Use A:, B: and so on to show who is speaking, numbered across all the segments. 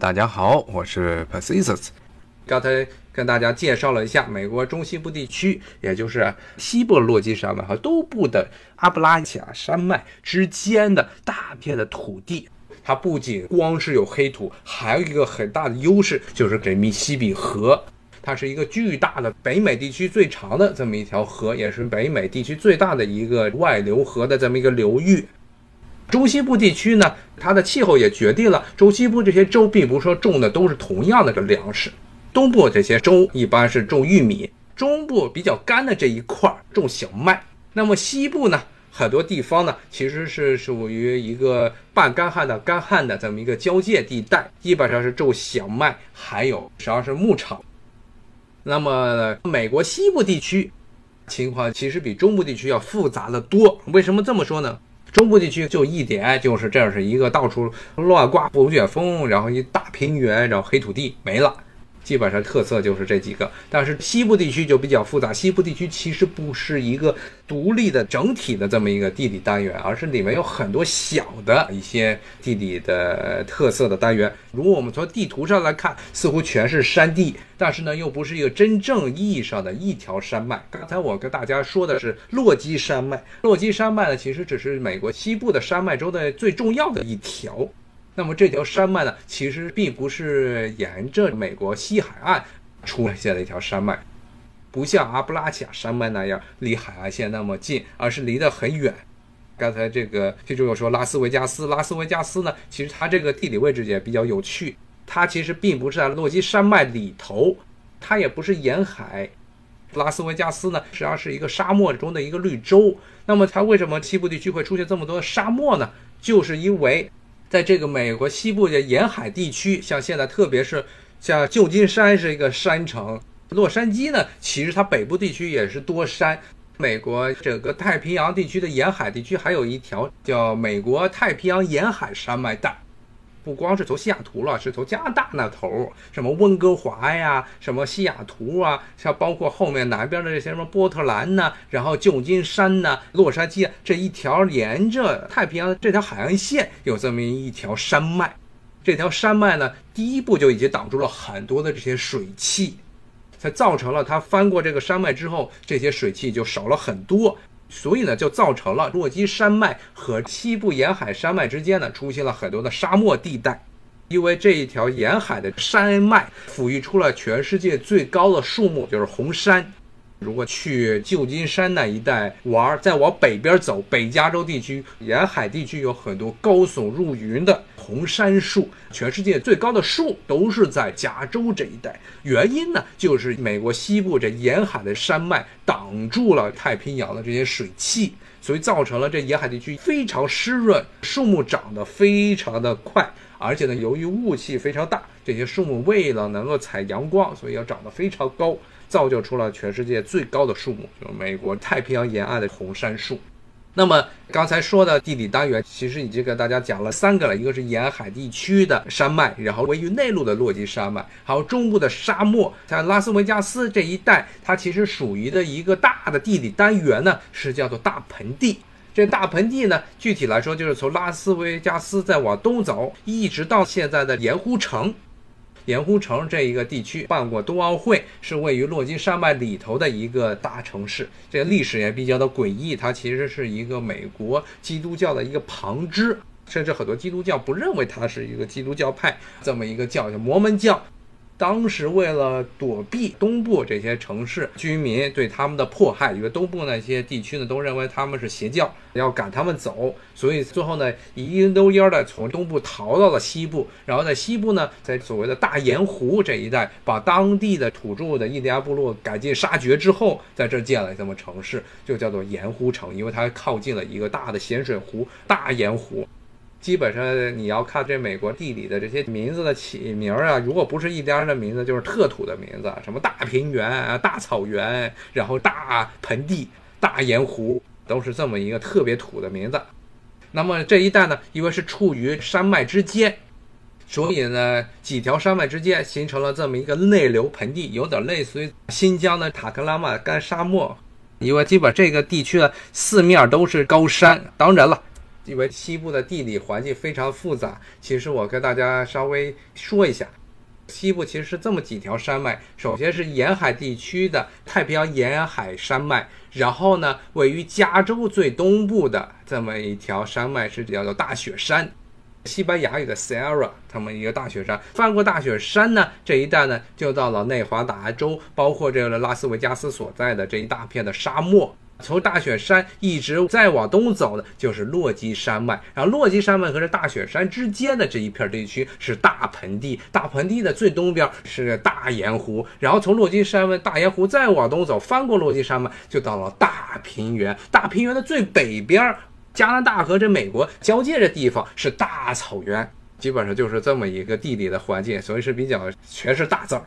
A: 大家好，我是 p a c i s s。刚才跟大家介绍了一下美国中西部地区，也就是西部落基山脉和东部的阿布拉契亚山脉之间的大片的土地。它不仅光是有黑土，还有一个很大的优势，就是这密西比河。它是一个巨大的北美地区最长的这么一条河，也是北美地区最大的一个外流河的这么一个流域。中西部地区呢，它的气候也决定了中西部这些州并不是说种的都是同样的这粮食。东部这些州一般是种玉米，中部比较干的这一块种小麦。那么西部呢，很多地方呢其实是属于一个半干旱的干旱的这么一个交界地带，基本上是种小麦，还有实际上是牧场。那么美国西部地区情况其实比中部地区要复杂的多。为什么这么说呢？中部地区就一点，就是这是一个到处乱刮龙卷风，然后一大平原，然后黑土地没了。基本上特色就是这几个，但是西部地区就比较复杂。西部地区其实不是一个独立的整体的这么一个地理单元，而是里面有很多小的一些地理的特色的单元。如果我们从地图上来看，似乎全是山地，但是呢，又不是一个真正意义上的一条山脉。刚才我跟大家说的是落基山脉，落基山脉呢，其实只是美国西部的山脉中的最重要的一条。那么这条山脉呢，其实并不是沿着美国西海岸出现的一条山脉，不像阿布拉契亚山脉那样离海岸线那么近，而是离得很远。刚才这个听众又说拉斯维加斯，拉斯维加斯呢，其实它这个地理位置也比较有趣，它其实并不是在落基山脉里头，它也不是沿海。拉斯维加斯呢，实际上是一个沙漠中的一个绿洲。那么它为什么西部地区会出现这么多沙漠呢？就是因为。在这个美国西部的沿海地区，像现在，特别是像旧金山是一个山城，洛杉矶呢，其实它北部地区也是多山。美国整个太平洋地区的沿海地区还有一条叫美国太平洋沿海山脉带。不光是从西雅图了，是从加拿大那头，什么温哥华呀，什么西雅图啊，像包括后面南边的这些什么波特兰呐，然后旧金山呐，洛杉矶啊这一条沿着太平洋这条海岸线有这么一条山脉，这条山脉呢，第一步就已经挡住了很多的这些水汽，才造成了它翻过这个山脉之后，这些水汽就少了很多。所以呢，就造成了落基山脉和西部沿海山脉之间呢，出现了很多的沙漠地带，因为这一条沿海的山脉抚育出了全世界最高的树木，就是红杉。如果去旧金山那一带玩，再往北边走，北加州地区沿海地区有很多高耸入云的红杉树，全世界最高的树都是在加州这一带。原因呢，就是美国西部这沿海的山脉挡住了太平洋的这些水汽，所以造成了这沿海地区非常湿润，树木长得非常的快，而且呢，由于雾气非常大，这些树木为了能够采阳光，所以要长得非常高。造就出了全世界最高的树木，就是美国太平洋沿岸的红杉树。那么刚才说的地理单元，其实已经跟大家讲了三个了，一个是沿海地区的山脉，然后位于内陆的落基山脉，还有中部的沙漠。像拉斯维加斯这一带，它其实属于的一个大的地理单元呢，是叫做大盆地。这大盆地呢，具体来说就是从拉斯维加斯再往东走，一直到现在的盐湖城。盐湖城这一个地区办过冬奥会，是位于落基山脉里头的一个大城市。这个历史也比较的诡异，它其实是一个美国基督教的一个旁支，甚至很多基督教不认为它是一个基督教派这么一个教，叫摩门教。当时为了躲避东部这些城市居民对他们的迫害，因为东部那些地区呢都认为他们是邪教，要赶他们走，所以最后呢一溜烟的从东部逃到了西部，然后在西部呢，在所谓的大盐湖这一带，把当地的土著的印第安部落赶尽杀绝之后，在这建了这么城市，就叫做盐湖城，因为它靠近了一个大的咸水湖大盐湖。基本上你要看这美国地理的这些名字的起名啊，如果不是一点的名字，就是特土的名字，什么大平原啊、大草原，然后大盆地、大盐湖，都是这么一个特别土的名字。那么这一带呢，因为是处于山脉之间，所以呢，几条山脉之间形成了这么一个内流盆地，有点类似于新疆的塔克拉玛干沙漠。因为基本这个地区呢，四面都是高山，当然了。因为西部的地理环境非常复杂，其实我跟大家稍微说一下，西部其实是这么几条山脉。首先是沿海地区的太平洋沿海山脉，然后呢，位于加州最东部的这么一条山脉是叫做大雪山，西班牙语的 Sierra，他们一个大雪山。翻过大雪山呢，这一带呢就到了内华达州，包括这个拉斯维加斯所在的这一大片的沙漠。从大雪山一直再往东走的，就是落基山脉。然后落基山脉和这大雪山之间的这一片地区是大盆地，大盆地的最东边是大盐湖。然后从落基山脉、大盐湖再往东走，翻过落基山脉，就到了大平原。大平原的最北边，加拿大和这美国交界的地方是大草原，基本上就是这么一个地理的环境，所以是比较全是大字儿。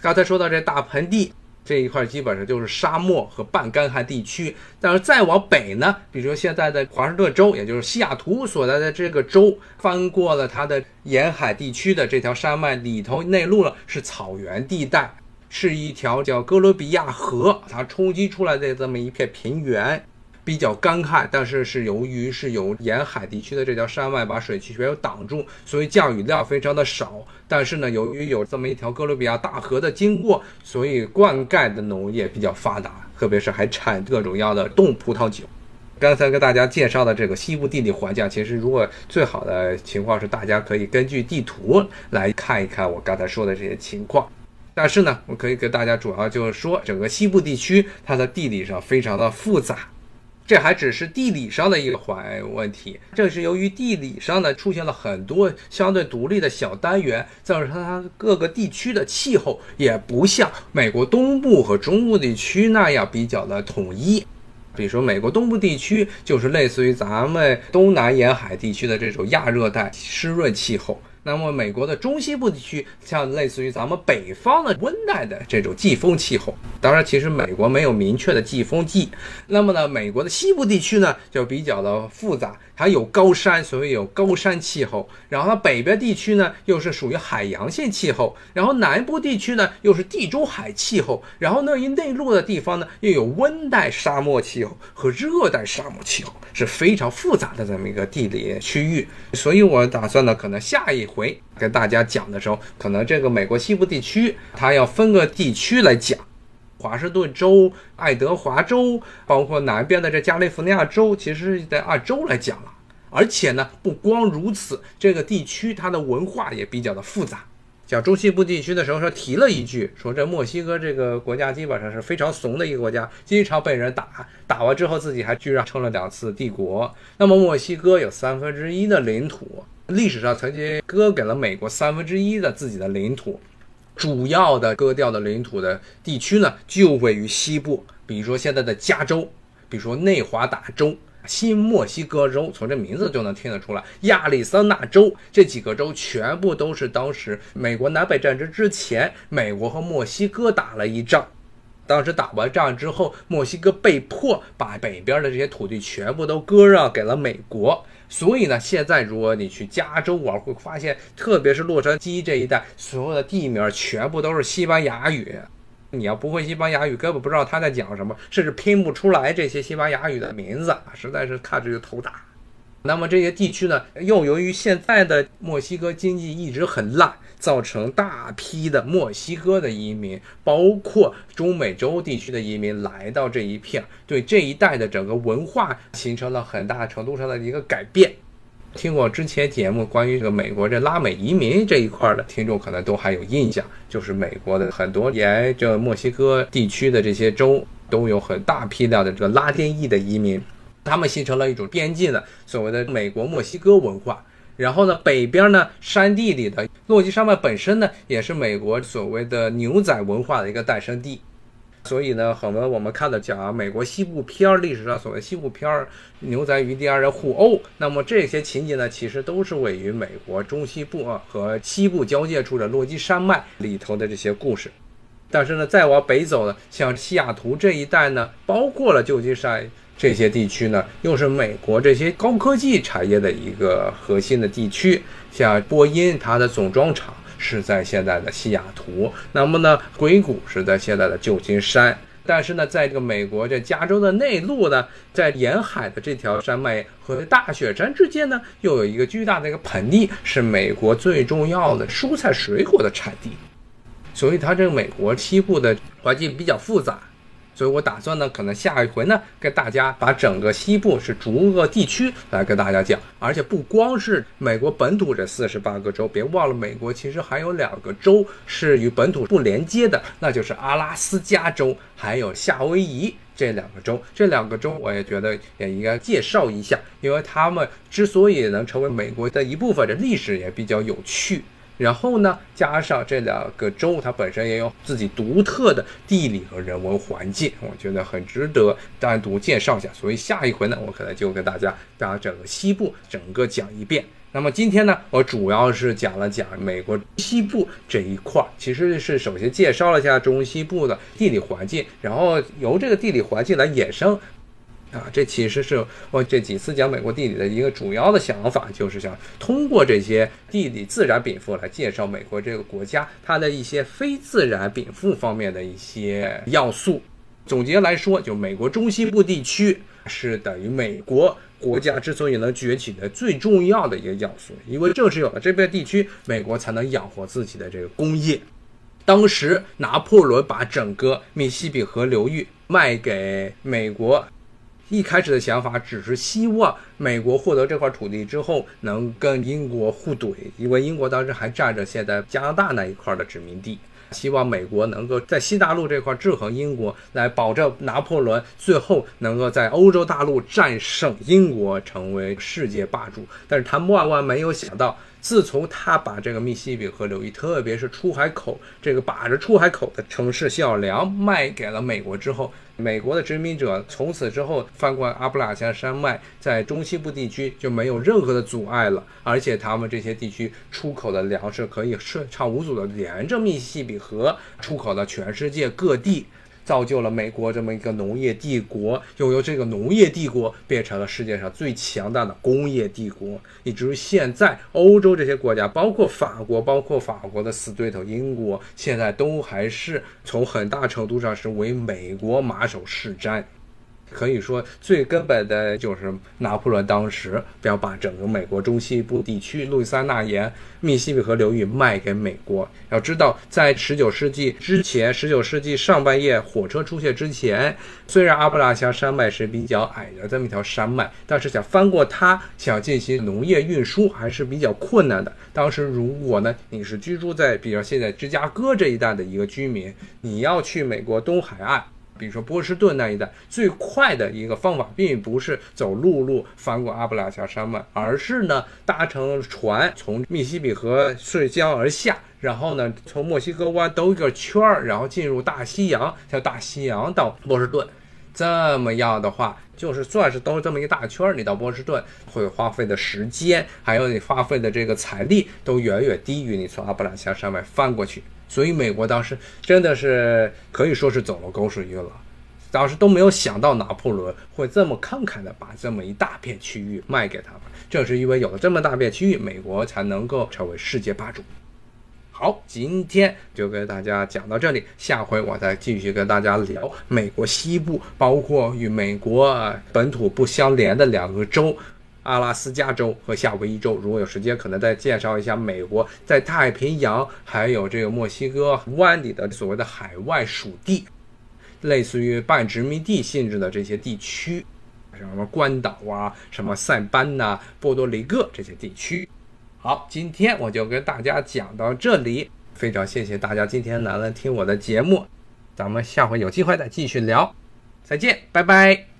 A: 刚才说到这大盆地。这一块基本上就是沙漠和半干旱地区，但是再往北呢，比如说现在的华盛顿州，也就是西雅图所在的这个州，翻过了它的沿海地区的这条山脉里头内陆了，是草原地带，是一条叫哥伦比亚河，它冲击出来的这么一片平原。比较干旱，但是是由于是有沿海地区的这条山脉把水汽全部挡住，所以降雨量非常的少。但是呢，由于有这么一条哥伦比亚大河的经过，所以灌溉的农业比较发达，特别是还产各种样的冻葡萄酒。刚才跟大家介绍的这个西部地理环境，其实如果最好的情况是大家可以根据地图来看一看我刚才说的这些情况。但是呢，我可以给大家主要就是说，整个西部地区它的地理上非常的复杂。这还只是地理上的一环问题，正是由于地理上呢出现了很多相对独立的小单元，造成它各个地区的气候也不像美国东部和中部地区那样比较的统一。比如说，美国东部地区就是类似于咱们东南沿海地区的这种亚热带湿润气候。那么，美国的中西部地区像类似于咱们北方的温带的这种季风气候。当然，其实美国没有明确的季风季。那么呢，美国的西部地区呢就比较的复杂，它有高山，所以有高山气候。然后它北边地区呢又是属于海洋性气候，然后南部地区呢又是地中海气候，然后那一内陆的地方呢又有温带沙漠气候和热带沙漠气候，是非常复杂的这么一个地理区域。所以我打算呢，可能下一回跟大家讲的时候，可能这个美国西部地区它要分个地区来讲。华盛顿州、爱德华州，包括南边的这加利福尼亚州，其实是在按州来讲了。而且呢，不光如此，这个地区它的文化也比较的复杂。讲中西部地区的时候，说提了一句，说这墨西哥这个国家基本上是非常怂的一个国家，经常被人打，打完之后自己还居然称了两次帝国。那么墨西哥有三分之一的领土，历史上曾经割给了美国三分之一的自己的领土。主要的割掉的领土的地区呢，就位于西部，比如说现在的加州，比如说内华达州、新墨西哥州，从这名字就能听得出来，亚利桑那州这几个州全部都是当时美国南北战争之前，美国和墨西哥打了一仗。当时打完仗之后，墨西哥被迫把北边的这些土地全部都割让给了美国。所以呢，现在如果你去加州玩，会发现，特别是洛杉矶这一带，所有的地名全部都是西班牙语。你要不会西班牙语，根本不知道他在讲什么，甚至拼不出来这些西班牙语的名字，实在是看着就头大。那么这些地区呢，又由于现在的墨西哥经济一直很烂。造成大批的墨西哥的移民，包括中美洲地区的移民来到这一片，对这一带的整个文化形成了很大程度上的一个改变。听过之前节目关于这个美国这拉美移民这一块的听众，可能都还有印象，就是美国的很多沿着墨西哥地区的这些州都有很大批量的这个拉丁裔的移民，他们形成了一种边境的所谓的美国墨西哥文化。然后呢，北边呢，山地里的落基山脉本身呢，也是美国所谓的牛仔文化的一个诞生地。所以呢，很多我们看的讲啊美国西部片儿，历史上所谓西部片儿，牛仔与第二人互殴，那么这些情节呢，其实都是位于美国中西部啊和西部交界处的落基山脉里头的这些故事。但是呢，再往北走呢，像西雅图这一带呢，包括了旧金山。这些地区呢，又是美国这些高科技产业的一个核心的地区。像波音，它的总装厂是在现在的西雅图；那么呢，硅谷是在现在的旧金山。但是呢，在这个美国这加州的内陆呢，在沿海的这条山脉和大雪山之间呢，又有一个巨大的一个盆地，是美国最重要的蔬菜水果的产地。所以它这个美国西部的环境比较复杂。所以我打算呢，可能下一回呢，跟大家把整个西部是逐个地区来跟大家讲，而且不光是美国本土这四十八个州，别忘了美国其实还有两个州是与本土不连接的，那就是阿拉斯加州还有夏威夷这两个州。这两个州我也觉得也应该介绍一下，因为他们之所以能成为美国的一部分，这历史也比较有趣。然后呢，加上这两个州，它本身也有自己独特的地理和人文环境，我觉得很值得单独介绍一下。所以下一回呢，我可能就跟大家把整个西部整个讲一遍。那么今天呢，我主要是讲了讲美国西部这一块，其实是首先介绍了一下中西部的地理环境，然后由这个地理环境来衍生。啊，这其实是我这几次讲美国地理的一个主要的想法，就是想通过这些地理自然禀赋来介绍美国这个国家它的一些非自然禀赋方面的一些要素。总结来说，就美国中西部地区是等于美国国家之所以能崛起的最重要的一个要素，因为正是有了这片地区，美国才能养活自己的这个工业。当时拿破仑把整个密西比河流域卖给美国。一开始的想法只是希望美国获得这块土地之后能跟英国互怼，因为英国当时还占着现在加拿大那一块的殖民地，希望美国能够在西大陆这块制衡英国，来保证拿破仑最后能够在欧洲大陆战胜英国，成为世界霸主。但是他万万没有想到。自从他把这个密西西比河流域，特别是出海口这个把着出海口的城市小梁卖给了美国之后，美国的殖民者从此之后翻过阿布拉加山脉，在中西部地区就没有任何的阻碍了，而且他们这些地区出口的粮食可以顺畅无阻的沿着密西西比河出口到全世界各地。造就了美国这么一个农业帝国，又由这个农业帝国变成了世界上最强大的工业帝国，以至于现在欧洲这些国家，包括法国，包括法国的死对头英国，现在都还是从很大程度上是为美国马首是瞻。可以说，最根本的就是拿破仑当时要把整个美国中西部地区、路易斯安那沿、密西比河流域卖给美国。要知道，在19世纪之前，19世纪上半叶火车出现之前，虽然阿布拉加山脉是比较矮的这么一条山脉，但是想翻过它，想进行农业运输还是比较困难的。当时，如果呢你是居住在比如现在芝加哥这一带的一个居民，你要去美国东海岸。比如说波士顿那一带，最快的一个方法，并不是走陆路翻过阿布拉加山脉，而是呢搭乘船从密西比河顺江而下，然后呢从墨西哥湾兜一个圈儿，然后进入大西洋，叫大西洋到波士顿。这么样的话，就是算是兜这么一大圈儿，你到波士顿会花费的时间，还有你花费的这个财力，都远远低于你从阿布拉加山脉翻过去。所以美国当时真的是可以说是走了狗屎运了，当时都没有想到拿破仑会这么慷慨的把这么一大片区域卖给他们。正是因为有了这么大片区域，美国才能够成为世界霸主。好，今天就跟大家讲到这里，下回我再继续跟大家聊美国西部，包括与美国本土不相连的两个州。阿拉斯加州和夏威夷州，如果有时间，可能再介绍一下美国在太平洋还有这个墨西哥湾里的所谓的海外属地，类似于半殖民地性质的这些地区，什么关岛啊，什么塞班呐、波多黎各这些地区。好，今天我就跟大家讲到这里，非常谢谢大家今天来了听我的节目，咱们下回有机会再继续聊，再见，拜拜。